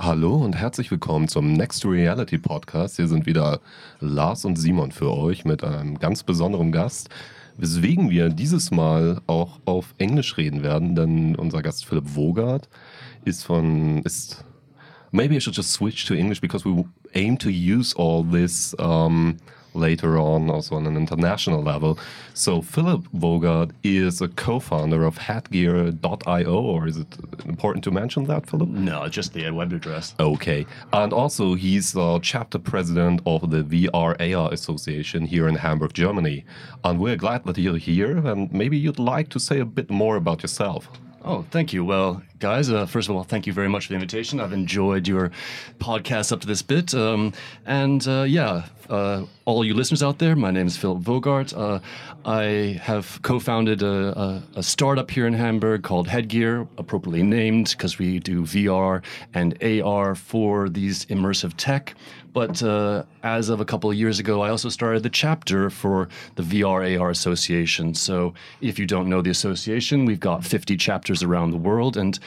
Hallo und herzlich willkommen zum Next Reality Podcast. Hier sind wieder Lars und Simon für euch mit einem ganz besonderen Gast, weswegen wir dieses Mal auch auf Englisch reden werden, denn unser Gast Philipp Wogart ist von ist maybe I should just switch to English because we aim to use all this um, later on also on an international level. So Philip Wogart is a co-founder of Headgear.io, or is it important to mention that, Philip? No, just the web address. Okay. And also he's a chapter president of the VR AR Association here in Hamburg, Germany. And we're glad that you're here and maybe you'd like to say a bit more about yourself. Oh, thank you. Well, guys, uh, first of all, thank you very much for the invitation. I've enjoyed your podcast up to this bit. Um, and uh, yeah, uh, all you listeners out there, my name is Philip Wogart. Uh, I have co founded a, a, a, startup here in Hamburg called Headgear, appropriately named because we do VR and AR for these immersive tech. But uh, as of a couple of years ago, I also started the chapter for the VR AR Association. So if you don't know the association, we've got 50 chapters around the world. And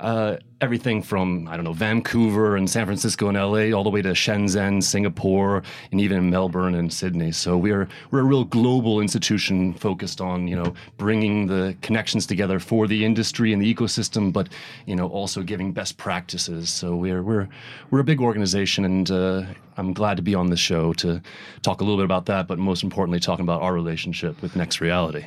uh, everything from I don't know Vancouver and San Francisco and LA, all the way to Shenzhen, Singapore, and even Melbourne and Sydney. So we're we're a real global institution focused on you know bringing the connections together for the industry and the ecosystem, but you know also giving best practices. So we're we're we're a big organization, and uh, I'm glad to be on this show to talk a little bit about that, but most importantly, talking about our relationship with Next Reality.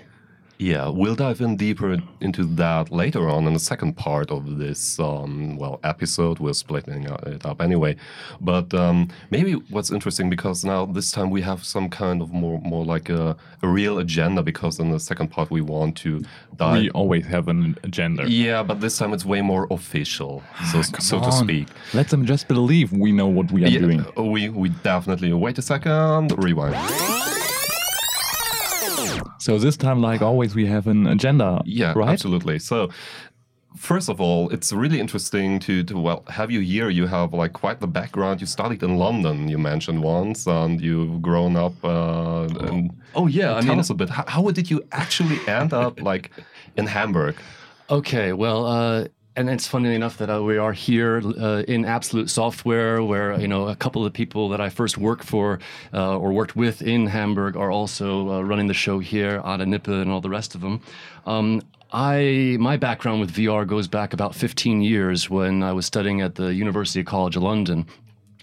Yeah, we'll dive in deeper into that later on in the second part of this um, well episode. We're splitting it up anyway, but um, maybe what's interesting because now this time we have some kind of more more like a, a real agenda because in the second part we want to dive. We always have an agenda. Yeah, but this time it's way more official, so Ah, so to speak. Let them just believe we know what we are Yeah, doing. we we definitely wait a second. Rewind. So this time, like always, we have an agenda. Yeah, right. absolutely. So, first of all, it's really interesting to, to well have you here. You have like quite the background. You studied in London. You mentioned once, and you've grown up. Uh, and Oh yeah, I tell mean, us a bit. How, how did you actually end up like in Hamburg? Okay, well, uh, and it's funny enough that uh, we are here uh, in Absolute Software, where you know a couple of the people that I first worked for uh, or worked with in Hamburg are also uh, running the show here, Ada Nippe and all the rest of them. Um, I my background with VR goes back about 15 years when I was studying at the University College of London.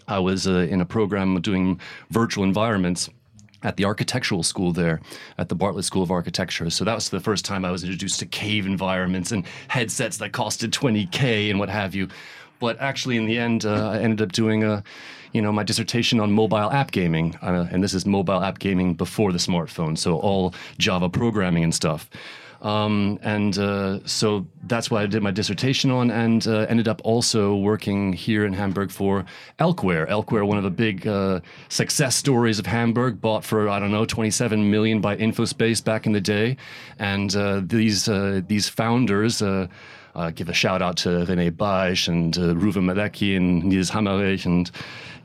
I was uh, in a program doing virtual environments at the architectural school there at the Bartlett School of Architecture. So that was the first time I was introduced to cave environments and headsets that costed 20K and what have you. But actually, in the end, uh, I ended up doing a, you know, my dissertation on mobile app gaming, uh, and this is mobile app gaming before the smartphone, so all Java programming and stuff. Um, and uh, so that's what I did my dissertation on, and uh, ended up also working here in Hamburg for Elkware. Elkware, one of the big uh, success stories of Hamburg, bought for I don't know 27 million by InfoSpace back in the day, and uh, these uh, these founders. Uh, give a shout out to Rene Beisch and Ruven Malecki and Niels Hammerich and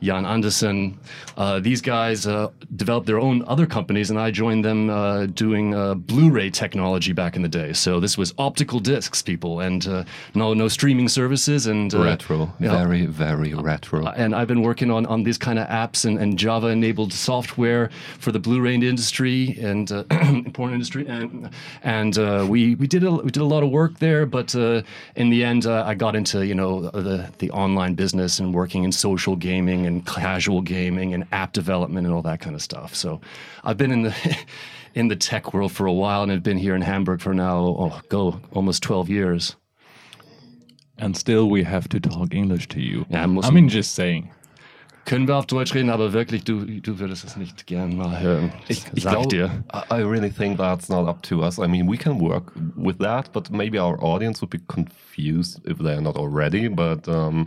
Jan Andersen. Uh, these guys uh, developed their own other companies, and I joined them uh, doing uh, Blu-ray technology back in the day. So this was optical discs, people, and uh, no no streaming services and uh, retro, very very retro. and I've been working on, on these kind of apps and, and Java enabled software for the Blu-ray industry and uh, porn industry, and and uh, we we did a, we did a lot of work there. But uh, in the end, uh, I got into you know the the online business and working in social gaming and casual gaming and app development and all that kind of stuff. So I've been in the in the tech world for a while, and I've been here in Hamburg for now oh go almost twelve years. And still, we have to talk English to you. Ja, muss I mean, just saying. Können wir auf Deutsch reden, aber wirklich, du, du würdest es nicht gern mal hören. Ich, ich Sag glaub, dir. I I really think that's not up to us. I mean, we can work with that, but maybe our audience would be confused if they're not already. But um,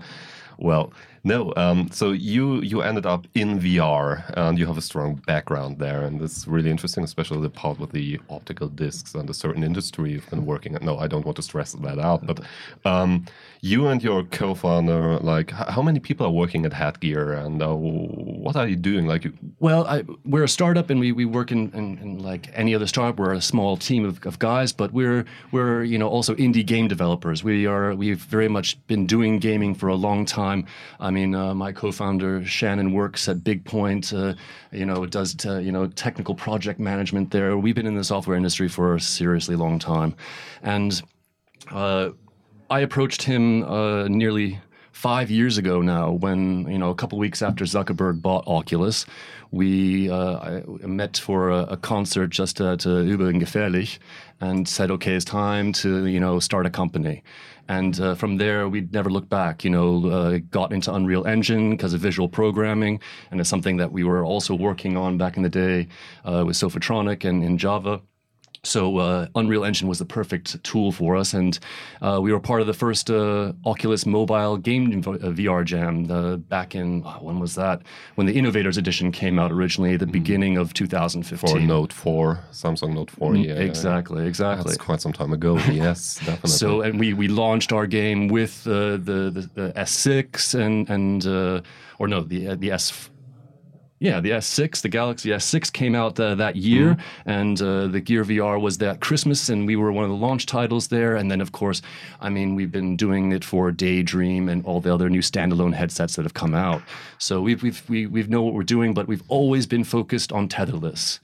well, No, um, so you you ended up in VR, and you have a strong background there, and it's really interesting, especially the part with the optical discs and a certain industry you've been working at. No, I don't want to stress that out, but um, you and your co-founder, like, how many people are working at Headgear, and uh, what are you doing? Like, you- Well, I, we're a startup, and we, we work in, in, in like any other startup. We're a small team of, of guys, but we're we're you know also indie game developers. We are we've very much been doing gaming for a long time. I mean, uh, my co-founder Shannon works at Bigpoint. Uh, you know, does uh, you know technical project management there. We've been in the software industry for a seriously long time, and uh, I approached him uh, nearly five years ago now when you know a couple weeks after Zuckerberg bought Oculus, we uh, met for a, a concert just uh, to Uebel und Gefährlich and said, okay, it's time to you know start a company. And uh, from there, we never looked back. You know, uh, got into Unreal Engine because of visual programming, and it's something that we were also working on back in the day uh, with Sophotronic and in Java. So uh, Unreal Engine was the perfect tool for us, and uh, we were part of the first uh, Oculus Mobile Game VR Jam uh, back in oh, when was that? When the Innovators Edition came out originally, the beginning of 2015. for Note 4, Samsung Note 4, yeah. yeah, exactly, exactly. That's quite some time ago. Yes, definitely. So and we we launched our game with uh, the, the the S6 and and uh, or no the the S. Yeah, the S6, the Galaxy S6 came out uh, that year, and uh, the Gear VR was that Christmas, and we were one of the launch titles there. And then, of course, I mean, we've been doing it for Daydream and all the other new standalone headsets that have come out. So we've we've we, we've know what we're doing, but we've always been focused on tetherless.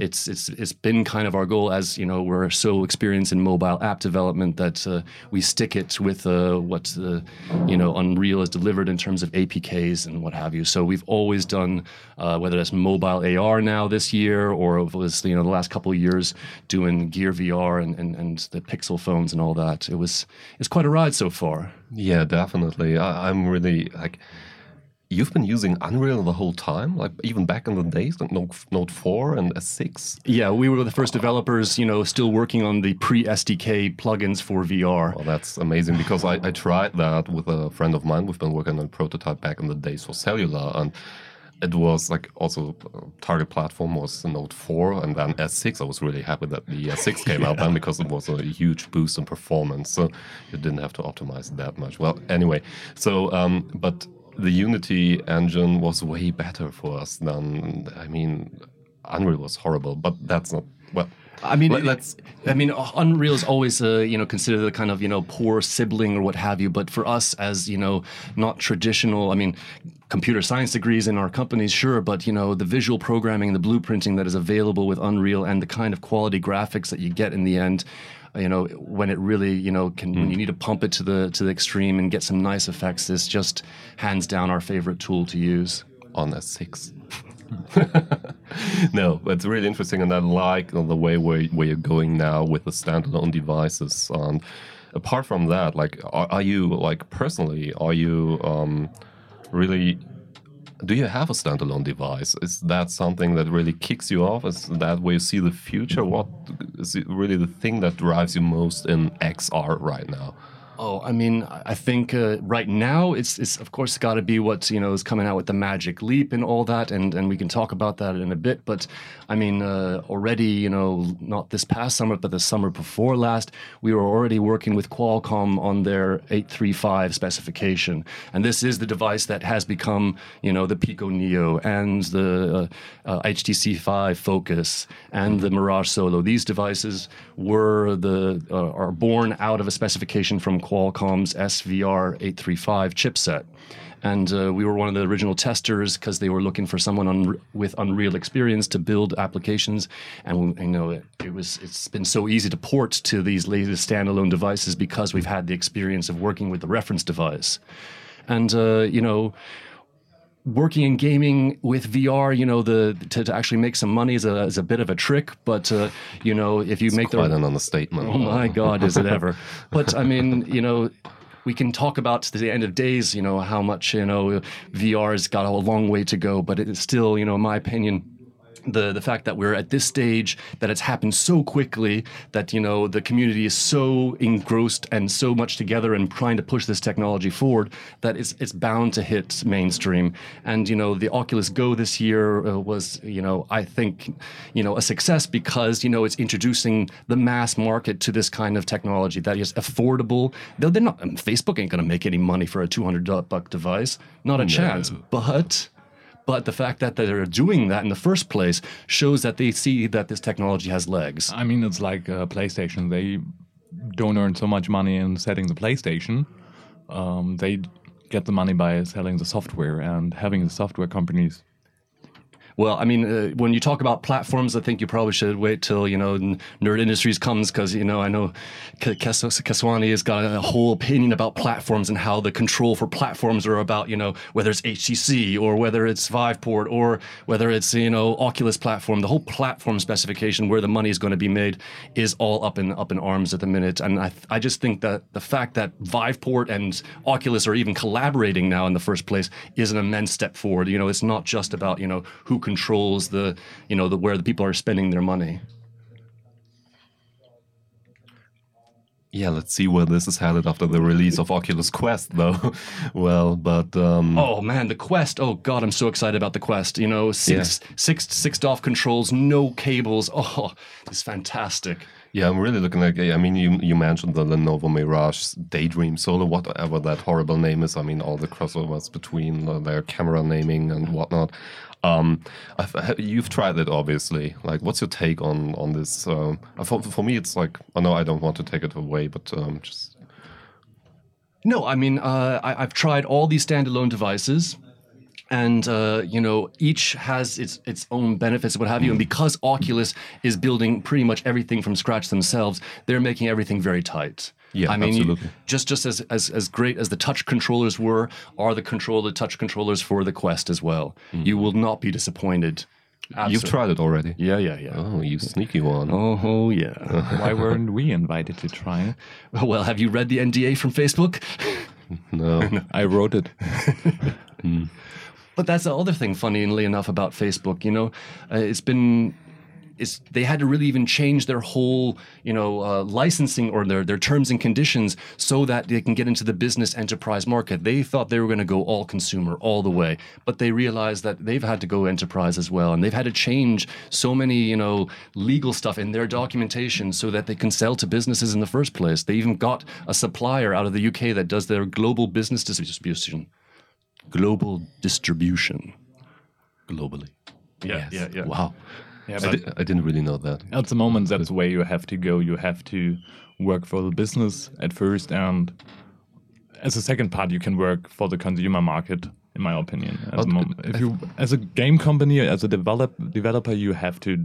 It's it's it's been kind of our goal, as you know, we're so experienced in mobile app development that uh, we stick it with uh, what the you know Unreal has delivered in terms of APKs and what have you. So we've always done uh, whether that's mobile AR now this year or was you know the last couple of years doing Gear VR and, and, and the Pixel phones and all that. It was it's quite a ride so far. Yeah, definitely. I, I'm really like. You've been using Unreal the whole time, like even back in the days, like Note, Note 4 and S6. Yeah, we were the first developers, you know, still working on the pre SDK plugins for VR. Well, that's amazing because I, I tried that with a friend of mine. We've been working on a prototype back in the days for cellular, and it was like also uh, target platform was Note 4 and then S6. I was really happy that the S6 came out then because it was a huge boost in performance. So you didn't have to optimize that much. Well, anyway, so um, but the Unity engine was way better for us than I mean, Unreal was horrible, but that's not well. I mean, Let- let's- I mean, Unreal is always, uh, you know, considered the kind of, you know, poor sibling or what have you. But for us, as you know, not traditional. I mean, computer science degrees in our companies, sure, but you know, the visual programming, the blueprinting that is available with Unreal, and the kind of quality graphics that you get in the end. You know, when it really, you know, can when you need to pump it to the to the extreme and get some nice effects, is just hands down our favorite tool to use. on S6. no, it's really interesting, and I like the way where, where you're going now with the standalone devices. And apart from that, like, are, are you like personally? Are you um, really? Do you have a standalone device? Is that something that really kicks you off? Is that where you see the future? What is it really the thing that drives you most in XR right now? Oh, I mean, I think uh, right now it's it's of course got to be what you know is coming out with the Magic Leap and all that, and and we can talk about that in a bit. But I mean, uh, already you know, not this past summer, but the summer before last, we were already working with Qualcomm on their 835 specification, and this is the device that has become you know the Pico Neo and the uh, uh, HTC Vive Focus and the Mirage Solo. These devices were the uh, are born out of a specification from Qualcomm's SVR 835 chipset. And uh, we were one of the original testers because they were looking for someone un- with Unreal experience to build applications. And you know, it, it was it's been so easy to port to these latest standalone devices because we've had the experience of working with the reference device. And uh, you know, working in gaming with VR, you know, the to, to actually make some money is a, is a bit of a trick. But uh, you know, if you make the Quite an understatement. Oh my God, is it ever? But I mean, you know, we can talk about to the end of days, you know, how much, you know, VR has got a long way to go, but it is still, you know, in my opinion, the the fact that we're at this stage that it's happened so quickly that you know the community is so engrossed and so much together and trying to push this technology forward that it's it's bound to hit mainstream. And you know the Oculus Go this year uh, was you know I think you know a success because you know it's introducing the mass market to this kind of technology that is affordable. They're, they're not Facebook ain't going to make any money for a 200 buck device. Not a chance. But but the fact that they're doing that in the first place shows that they see that this technology has legs. I mean, it's like uh, PlayStation. They don't earn so much money in setting the PlayStation. Um, they get the money by selling the software and having the software companies well, I mean, uh, when you talk about platforms, I think you probably should wait till you know Nerd Industries comes because you know I know Keswani has got a whole opinion about platforms and how the control for platforms are about you know whether it's HTC or whether it's Viveport or whether it's you know Oculus platform. The whole platform specification where the money is going to be made is all up in up in arms at the minute, and I I just think that the fact that Viveport and Oculus are even collaborating now in the first place is an immense step forward. You know, it's not just about you know who controls the you know the where the people are spending their money. Yeah, let's see where this is headed after the release of Oculus Quest, though. well, but um, oh man, the Quest! Oh god, I'm so excited about the Quest. You know, six yeah. six six DOF controls, no cables. Oh, it's fantastic. Yeah, I'm really looking like. I mean, you you mentioned the Lenovo Mirage Daydream Solo, whatever that horrible name is. I mean, all the crossovers between their camera naming and whatnot. Um, you've tried it, obviously. Like, what's your take on on this? Um, for, for me, it's like, oh no, I don't want to take it away, but um, just. No, I mean, uh, I, I've tried all these standalone devices and uh, you know each has its its own benefits what have you and because oculus is building pretty much everything from scratch themselves they're making everything very tight yeah, I mean, absolutely. just just as, as as great as the touch controllers were, are the controller touch controllers for the Quest as well. Mm. You will not be disappointed. Absolutely. You've tried it already. Yeah, yeah, yeah. Oh, you sneaky one. Oh, oh yeah. Why weren't we invited to try it? Well, have you read the NDA from Facebook? no, I wrote it. mm. But that's the other thing, funnily enough, about Facebook. You know, uh, it's been is they had to really even change their whole you know uh, licensing or their their terms and conditions so that they can get into the business enterprise market. They thought they were going to go all consumer all the way, but they realized that they've had to go enterprise as well, and they've had to change so many you know legal stuff in their documentation so that they can sell to businesses in the first place. They even got a supplier out of the UK that does their global business distribution, global distribution, globally. Yeah, yes. yeah, yeah. Wow. Yeah, I, di- I, didn't really know that. At the moment, that's where you have to go. You have to work for the business at first, and as a second part, you can work for the consumer market. In my opinion, at the moment, if you as a game company, as a develop, developer, you have to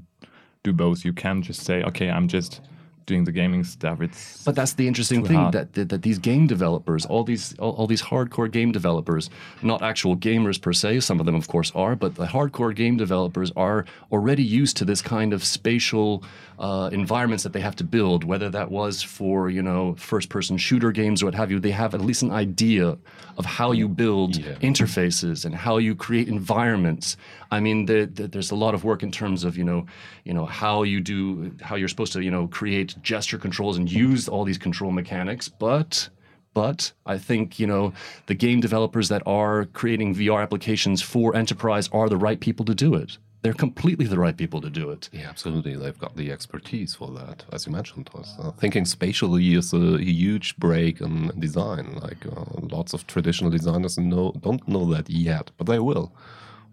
do both. You can't just say, "Okay, I'm just doing the gaming stuff. It's but that's the interesting thing that, that, that these game developers, all these all, all, these hardcore game developers, not actual gamers per se, some of them of course are, but the hardcore game developers are already used to this kind of spatial uh, environments that they have to build. Whether that was for you know first person shooter games or what have you, they have at least an idea of how you build yeah. interfaces and how you create environments. I mean, the, the, there's a lot of work in terms of you know, you know how you do how you're supposed to you know create gesture controls and use all these control mechanics, but but I think you know the game developers that are creating VR applications for enterprise are the right people to do it. They're completely the right people to do it. Yeah, absolutely. They've got the expertise for that, as you mentioned. Uh, thinking spatially is a huge break in design. Like uh, lots of traditional designers know, don't know that yet, but they will.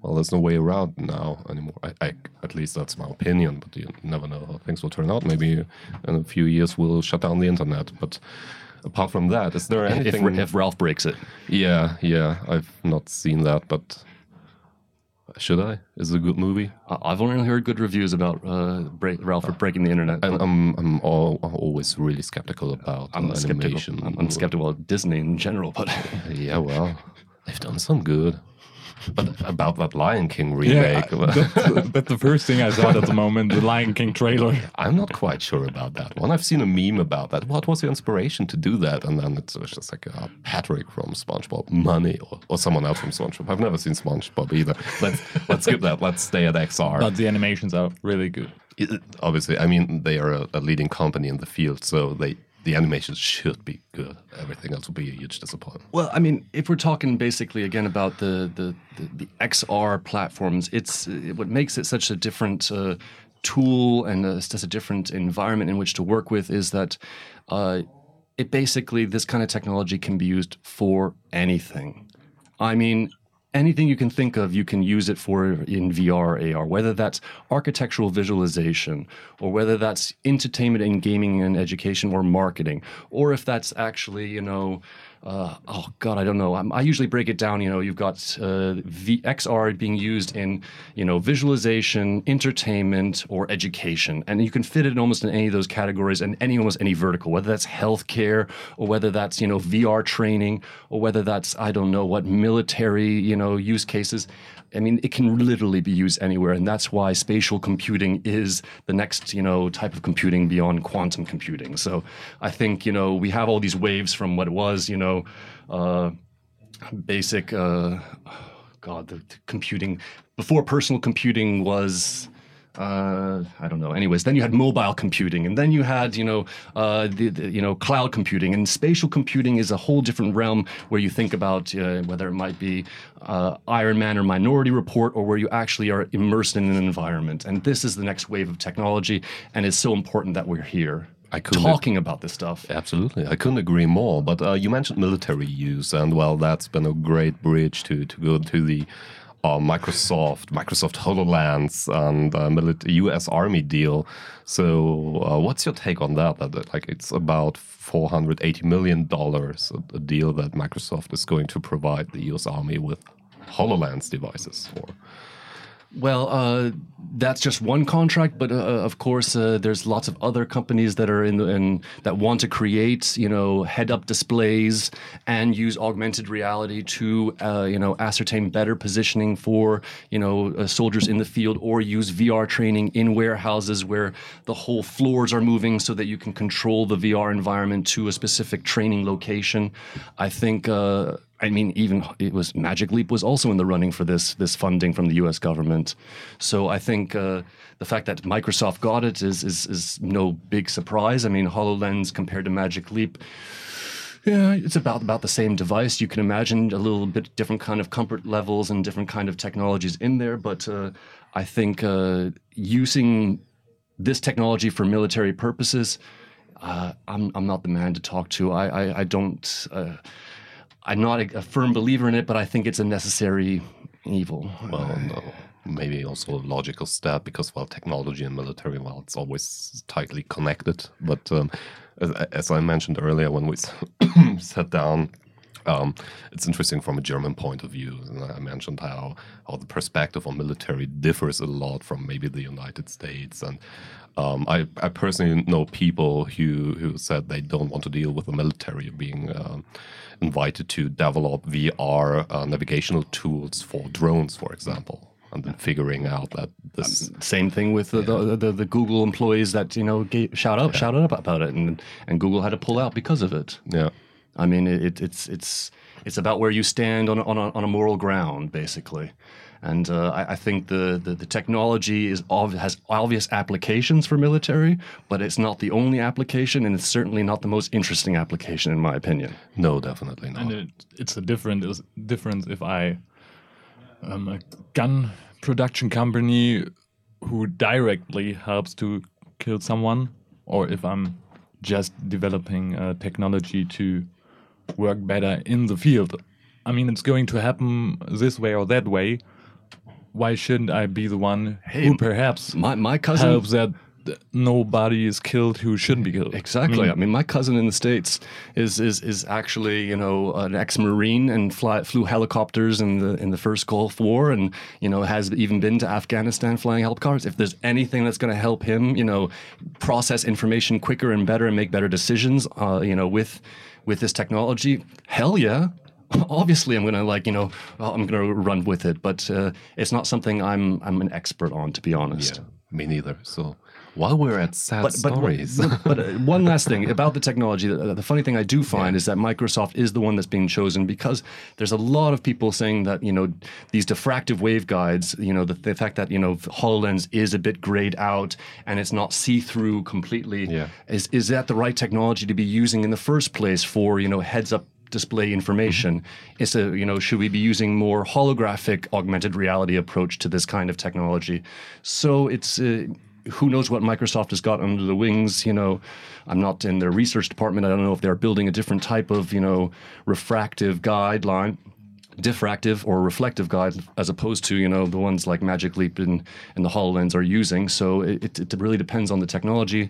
Well, there's no way around now anymore. I, I, at least that's my opinion, but you never know how things will turn out. Maybe in a few years we'll shut down the internet. But apart from that, is there anything? If, if Ralph breaks it. Yeah, yeah. I've not seen that, but should I? Is it a good movie? I've only heard good reviews about uh, break, Ralph for breaking the internet. And I'm I'm all, always really skeptical about I'm animation. Skeptical. I'm, I'm skeptical of Disney in general, but yeah, well, they've done some good. But about that Lion King Yeah, remake, that's, the first thing I thought at the moment. The Lion King trailer. I'm not quite sure about that one. I've seen a meme about that. What was the inspiration to do that? And then it's just like uh, Patrick from SpongeBob, Money, or, or someone else from SpongeBob. I've never seen SpongeBob either. Let's let's skip that. Let's stay at XR. But the animations are really good. It- obviously, I mean they are a, a leading company in the field, so they the animations should be good. Everything else will be a huge disappointment. Well, I mean, if we're talking basically again about the the, the, the XR platforms, it's uh, what makes it such a different uh, tool and uh, such a different environment in which to work with is that uh, it basically this kind of technology can be used for anything. I mean, anything you can think of, you can use it for in VR, AR, whether that's architectural visualization, or whether that's entertainment and gaming and education or marketing, or if that's actually, you know, uh, oh God, I don't know. I'm, I usually break it down. You know, you've got uh, being used in, you know, visualization, entertainment, or education, and you can fit it almost in any of those categories and any almost any vertical, whether that's healthcare or whether that's you know VR training or whether that's I don't know what military you know use cases. I mean, it can literally be used anywhere, and that's why spatial computing is the next, you know, type of computing beyond quantum computing. So, I think you know we have all these waves from what it was, you know, uh, basic, uh, God, the, the computing before personal computing was. Uh, I don't know. Anyways, then you had mobile computing, and then you had, you know, uh, the, the you know cloud computing, and spatial computing is a whole different realm where you think about uh, whether it might be uh, Iron Man or Minority Report, or where you actually are immersed in an environment. And this is the next wave of technology, and it's so important that we're here I talking about this stuff. Absolutely, I couldn't agree more. But uh, you mentioned military use, and well, that's been a great bridge to to go to the uh, Microsoft Microsoft Hololens and uh, U.S. Army deal. So, uh, what's your take on that? That like it's about four hundred eighty million dollars a, a deal that Microsoft is going to provide the U.S. Army with Hololens devices for. Well, uh, that's just one contract, but uh, of course, uh, there's lots of other companies that are in, the, in that want to create, you know, head-up displays and use augmented reality to, uh, you know, ascertain better positioning for, you know, uh, soldiers in the field, or use VR training in warehouses where the whole floors are moving, so that you can control the VR environment to a specific training location. I think. Uh, I mean, even it was Magic Leap was also in the running for this this funding from the U.S. government. So I think uh, the fact that Microsoft got it is, is is no big surprise. I mean, Hololens compared to Magic Leap. Yeah, it's about about the same device. You can imagine a little bit different kind of comfort levels and different kind of technologies in there, but uh, I think uh, using this technology for military purposes, uh, I'm I'm not the man to talk to. I I, I don't. I'm not a, a firm believer in it, but I think it's a necessary evil. Well, no, maybe also a logical step because, well, technology and military, well, it's always tightly connected. But um, as, as I mentioned earlier, when we sat down, um, it's interesting from a German point of view. And I mentioned how, how the perspective on military differs a lot from maybe the United States. And um, I, I personally know people who, who said they don't want to deal with the military being um invited to develop VR uh, navigational tools for drones, for example, and then figuring out that this. Same thing with the, the, the, the Google employees that you know gave, shout out shouted up about it, and and Google had to pull out because of it. yeah. I mean, it, it, it's it's it's about where you stand on on a, on a moral ground, basically. And uh, I, I think the, the, the technology is ob- has obvious applications for military, but it's not the only application, and it's certainly not the most interesting application, in my opinion. No, definitely not. And it, it's a different is difference if I um, a gun production company who directly helps to kill someone, or if I'm just developing uh, technology to work better in the field. I mean, it's going to happen this way or that way. Why shouldn't I be the one who perhaps My my cousin helps that nobody is killed who shouldn't be killed? Exactly. I mean, my cousin in the states is is is actually you know an ex-marine and fly, flew helicopters in the in the first Gulf War, and you know has even been to Afghanistan flying helicopters. If there's anything that's going to help him, you know, process information quicker and better and make better decisions, uh, you know, with with this technology, hell yeah. obviously I'm gonna like you know I'm gonna run with it, but uh, it's not something I'm I'm an expert on to be honest. Yeah, me neither. So while we're at sad But but, stories, but, uh, one last thing about the technology. The, the funny thing I do find is that Microsoft is the one that's being chosen because there's a lot of people saying that you know these diffractive waveguides, you know the, the fact that you know Hololens is a bit grayed out and it's not see through completely. Yeah. Is is that the right technology to be using in the first place for you know heads up display information. Is a you know should we be using more holographic augmented reality approach to this kind of technology? So it's uh, who knows what Microsoft has got under the wings you know. I'm not in their research department. I don't know if they're building a different type of you know refractive guideline diffractive or reflective guide as opposed to you know the ones like Magic Leap and, and the HoloLens are using. So it, it really depends on the technology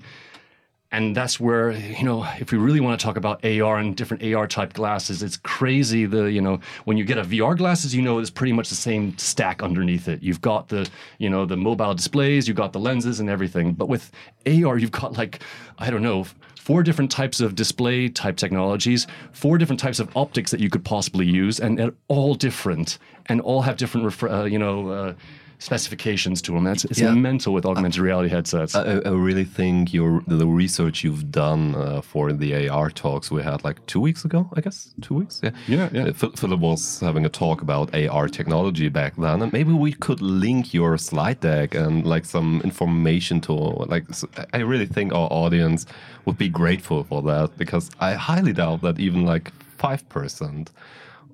and that's where you know if we really want to talk about AR and different AR type glasses, it's crazy. The you know when you get a VR glasses, you know it's pretty much the same stack underneath it. You've got the you know the mobile displays, you've got the lenses and everything. But with AR, you've got like I don't know four different types of display type technologies, four different types of optics that you could possibly use, and they're all different and all have different uh, you know. Uh, specifications to them. That's it's Yeah. mental with augmented reality headsets. I, I really think your the research you've done uh, for the AR talks we had like two weeks ago, I guess two weeks. Yeah, Yeah, yeah. Uh, Philip was having a talk about AR technology back then, and maybe we could link your slide deck and like some information to like. I really think our audience would be grateful for that because I highly doubt that even like five percent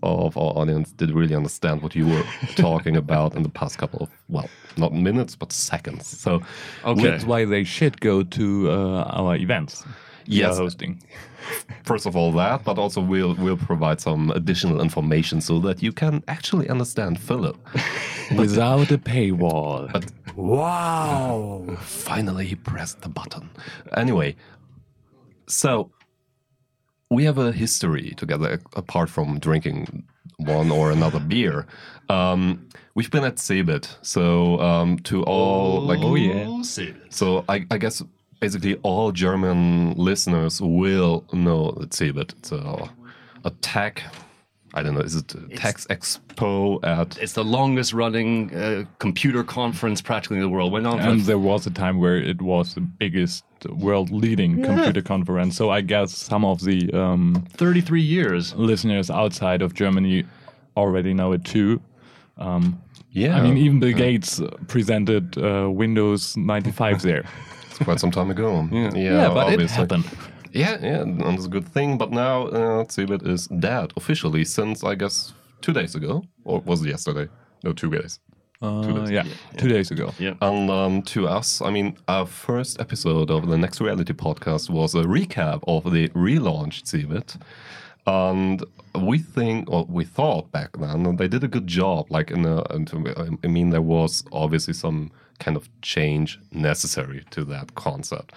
of our audience did really understand what you were talking about in the past couple of well, not minutes but seconds. So Okay. That's why they should go to uh, our events. Yes. hosting. first of all that, but also we'll we'll provide some additional information so that you can actually understand Philip. Without a paywall. But wow! Finally, he pressed the button. Anyway, so we have a history together apart from drinking one or another beer. Um, we've been at Cebit, so um, to all like Oh, yeah. So I, I guess basically all German listeners will know that Cebit. It's a, a tech. I don't know. Is it a Tex Expo at? It's the longest running uh, computer conference practically in the world. Went on And there was a time where it was the biggest world leading computer conference. So I guess some of the um, 33 years. listeners outside of Germany already know it too. Yeah, I mean, even Bill Gates uh, presented uh, Windows 95 there. it's quite some time ago. Yeah, Yeah, but it happened. Yeah, yeah, and it's a good thing. But now uh, Cebit is dead officially since I guess two days ago, or was it yesterday? No, two days. Uh, yeah, two days ago. Yeah. And um, to us, I mean, our first episode of the Next Reality podcast was a recap of the relaunched Cebit. And we think, or we thought back then, they did a good job. Like, in a, and I mean, there was obviously some kind of change necessary to that concept.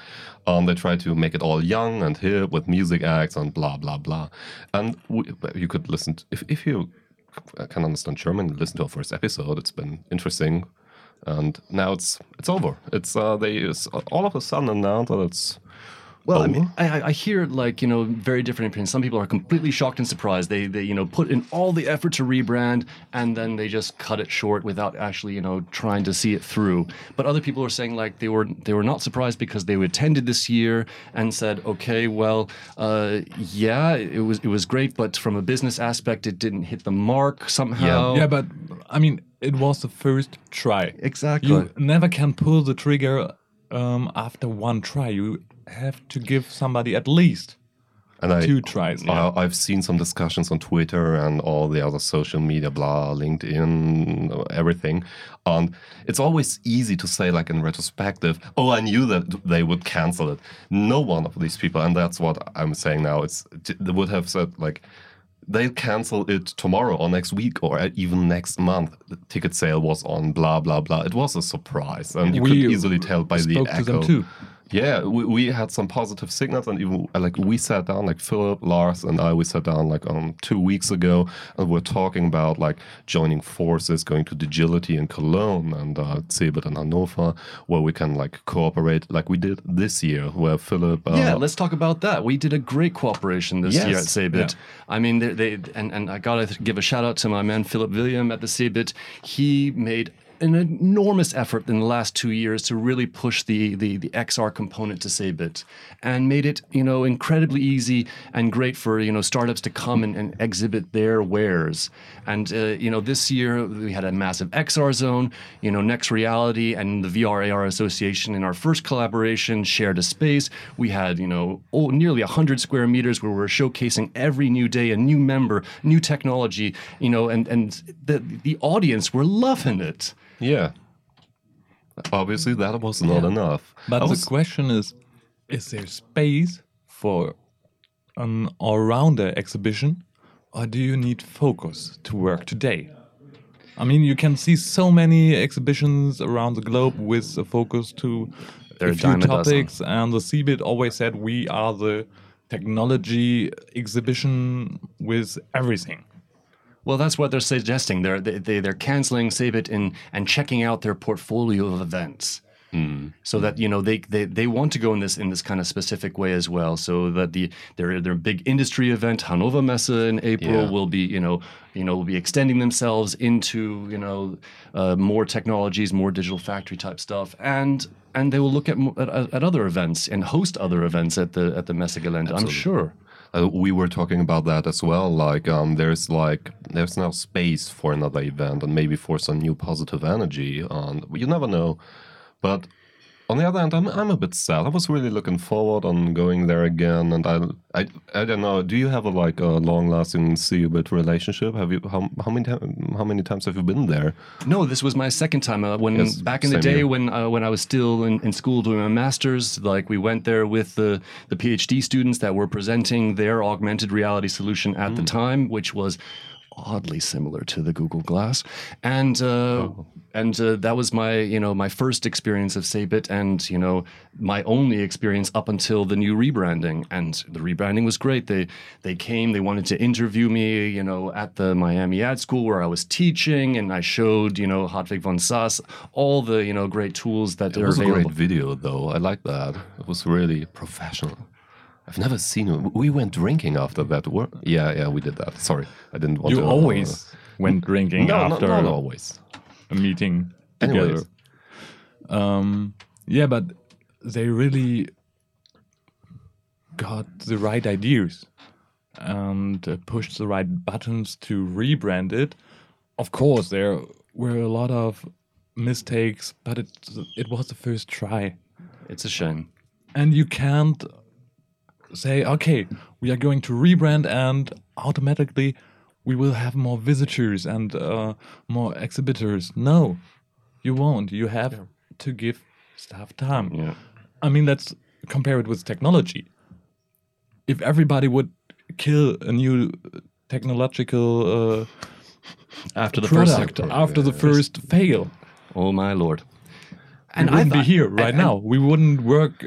Um, they try to make it all young and hip with music acts and blah, blah, blah. And we, you could listen, to, if, if you can understand German, listen to our first episode. It's been interesting and now it's it's over. It's uh, they all of a sudden announced that it's Well, I mean, I, I- I hear like you know very different opinions. Some people are completely shocked and surprised. They they you know put in all the effort to rebrand and then they just cut it short without actually you know trying to see it through. But other people are saying like they were they were not surprised because they attended this year and said, okay, well, uh, yeah, it was it was great, but from a business aspect, it didn't hit the mark somehow. Yeah, but I mean, it was the first try. exactly. You never can pull the trigger um, after one try. You have to give somebody at least and I, two tries. I, I've seen some discussions on Twitter and all the other social media, blah, LinkedIn, everything. And it's always easy to say, like in retrospective, oh, I knew that they would cancel it. No one of these people, and that's what I'm saying now. It's they would have said like they'll cancel it tomorrow or next week or even next month. The ticket sale was on blah blah blah. It was a surprise, and you We could easily tell by the echo. To them too. Yeah, we, we had some positive signals, and even uh, like we sat down, like Philip, Lars, and I, we sat down like um two weeks ago, and we're talking about like joining forces, going to Digility in Cologne and uh, Cebit in Hannover, where we can like cooperate, like we did this year, where Philip. Uh, yeah, let's talk about that. We did a great cooperation this year at Yes, Cebit. I mean, they, they and and I gotta give a shout out to my man Philip William at the Cebit. He made an enormous effort in the last two years to really push the, the, the XR component to Cebit and made it, you know, incredibly easy and great for, you know, startups to come and, and exhibit their wares. And, uh, you know, this year we had a massive XR zone, you know, Next Reality and the VR AR Association in our first collaboration shared a space. We had, you know, oh, nearly 100 square meters where we're showcasing every new day a new member, new technology, you know, and, and the, the audience were loving it. Yeah. Obviously, that was not enough. But I the was- question is is there space for an all rounder exhibition, or do you need focus to work today? I mean, you can see so many exhibitions around the globe with a focus to They're a few dime a dozen. topics, and the CeBIT always said we are the technology exhibition with everything. Well, that's what they're suggesting. They're they, they, they're canceling Cebit and and checking out their portfolio of events. So that you know they, they they want to go in this in this kind of specific way as well. So that the their their big industry event Hannover Messe in April Yeah. will be you know you know will be extending themselves into you know uh, more technologies, more digital factory type stuff, and and they will look at at, at other events and host other events at the at the Messe Gelände. I'm sure. Uh, we were talking about that as well. Like, um, there's like there's now space for another event and maybe for some new positive energy. And you never know. But on the other hand, I'm I'm a bit sad. I was really looking forward on going there again. And I I, I don't know. Do you have a like a long lasting Cebit relationship? Have you how how many how many times have you been there? No, this was my second time. Uh, when Yes, back in the day here. when uh, when I was still in, in school doing my masters, like we went there with the the PhD students that were presenting their augmented reality solution at Mm. the time, which was oddly similar to the Google Glass, and uh, Oh. and uh, that was my you know my first experience of Cebit, and you know my only experience up until the new rebranding. And the rebranding was great. They they came, they wanted to interview me, you know, at the Miami Ad School where I was teaching, and I showed you know Hartwig von Sass all the you know great tools that It are was a great video, though. I like that. It was really professional. I've never seen it. We went drinking after that. Were- Yeah, yeah, we did that. Sorry, I didn't want You to. uh, always went drinking no, after not, not always. a meeting together. Anyways. Um, yeah, but they really got the right ideas and uh, pushed the right buttons to rebrand it. Of course, there were a lot of mistakes, but it it was the first try, It's a shame. and you can't say, okay, we are going to rebrand, and automatically we will have more visitors and uh, more exhibitors. No, you won't. You have to give staff time. Yeah. I mean, let's compare it with technology. If everybody would kill a new technological uh, After the first product after the first fail, Oh my lord. And we wouldn't be here right and- now. We wouldn't work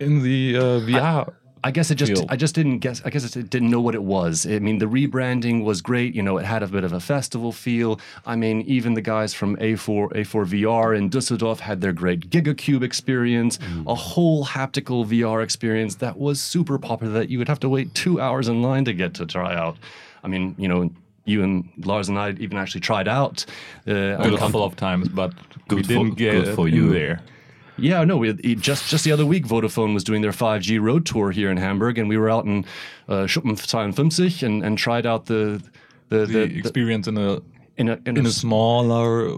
in the uh, VR. I guess it just field. I just didn't guess I guess it didn't know what it was. I mean the rebranding was great, you know, it had a bit of a festival feel. I mean even the guys from A4 A4 VR in Düsseldorf had their great GigaCube experience, a whole haptical VR experience that was super popular that you would have to wait 2 hours in line to get to try out. I mean, you know, you and Lars and I even actually tried out uh, a couple of times, but we Good for- didn't get good for in you. there. Yeah, no. We, just just the other week, Vodafone was doing their 5G road tour here in Hamburg, and we were out in uh, Schuppen and, and tried out the the, The, the, the experience in a in a, in in a a smaller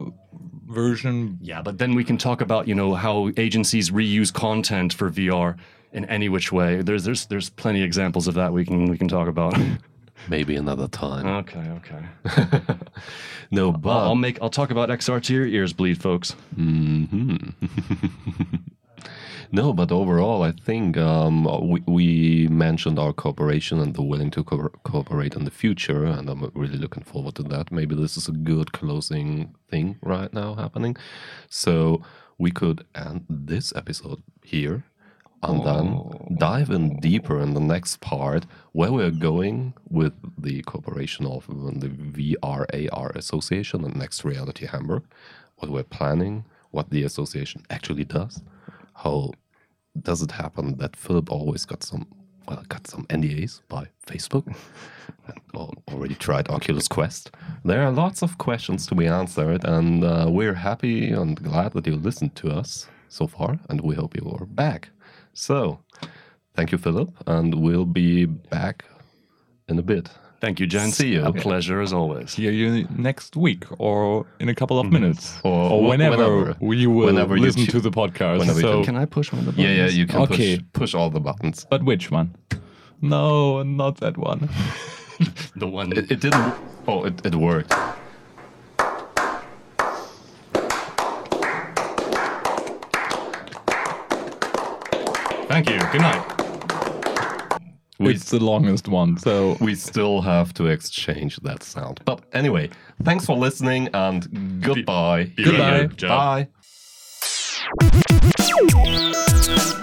version. yeah. But then we can talk about you know how agencies reuse content for VR in any which way. There's there's there's plenty of examples of that we can we can talk about. Maybe another time. okay, okay. no, but I'll, I'll make I'll talk about XR till your ears bleed, folks. No, but overall, I think um, we, we mentioned our cooperation and the willing to co- cooperate in the future, and I'm really looking forward to that. Maybe this is a good closing thing right now happening. So we could end this episode here, and then dive in deeper in the next part where we're going with the cooperation of the VRAR Association and Next Reality Hamburg, what we're planning, what the association actually does, how does it happen that Philip always got some well got some NDAs by Facebook and already tried Oculus Quest. There are lots of questions to be answered, and uh, we're happy and glad that you listened to us so far, and we hope you are back. So, thank you, Philip, and we'll be back in a bit. Thank you, Jen. See you. A pleasure as always. See you next week or in a couple of mm-hmm. minutes Or or whenever, whenever. you will Whenever you listen to the podcast. whenever so, Can I push one of the buttons? Yeah, yeah, you can Okay. push, push all the buttons. but which one? No, not that one. The one. It, it didn't. Oh, it, it worked. Thank you. Good night. We, it's the longest one. So we still have to exchange that sound. But anyway, thanks for listening and goodbye. Be right Goodbye. Bye.